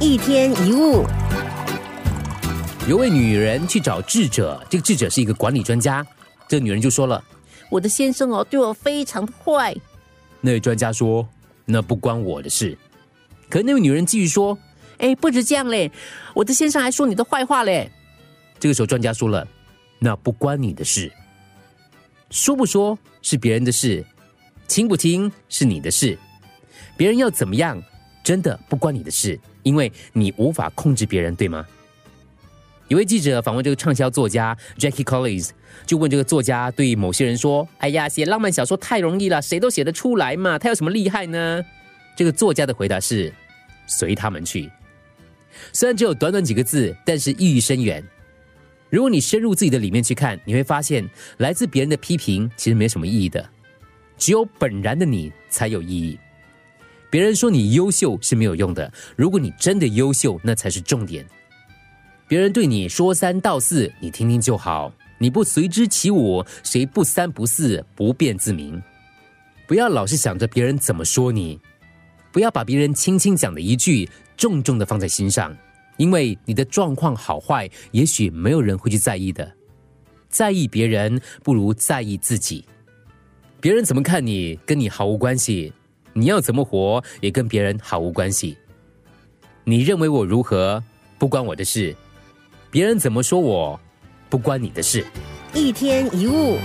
一天一物，有位女人去找智者，这个智者是一个管理专家。这个女人就说了：“我的先生哦，对我非常的坏。”那位专家说：“那不关我的事。”可那位女人继续说：“哎，不止这样嘞，我的先生还说你的坏话嘞。”这个时候专家说了：“那不关你的事，说不说是别人的事，听不听是你的事，别人要怎么样，真的不关你的事。”因为你无法控制别人，对吗？有位记者访问这个畅销作家 Jackie Collins，就问这个作家对某些人说：“哎呀，写浪漫小说太容易了，谁都写得出来嘛，他有什么厉害呢？”这个作家的回答是：“随他们去。”虽然只有短短几个字，但是意义深远。如果你深入自己的里面去看，你会发现来自别人的批评其实没什么意义的，只有本然的你才有意义。别人说你优秀是没有用的，如果你真的优秀，那才是重点。别人对你说三道四，你听听就好。你不随之起舞，谁不三不四不辩自明？不要老是想着别人怎么说你，不要把别人轻轻讲的一句重重的放在心上，因为你的状况好坏，也许没有人会去在意的。在意别人不如在意自己。别人怎么看你，跟你毫无关系。你要怎么活，也跟别人毫无关系。你认为我如何，不关我的事；别人怎么说我，不关你的事。一天一物。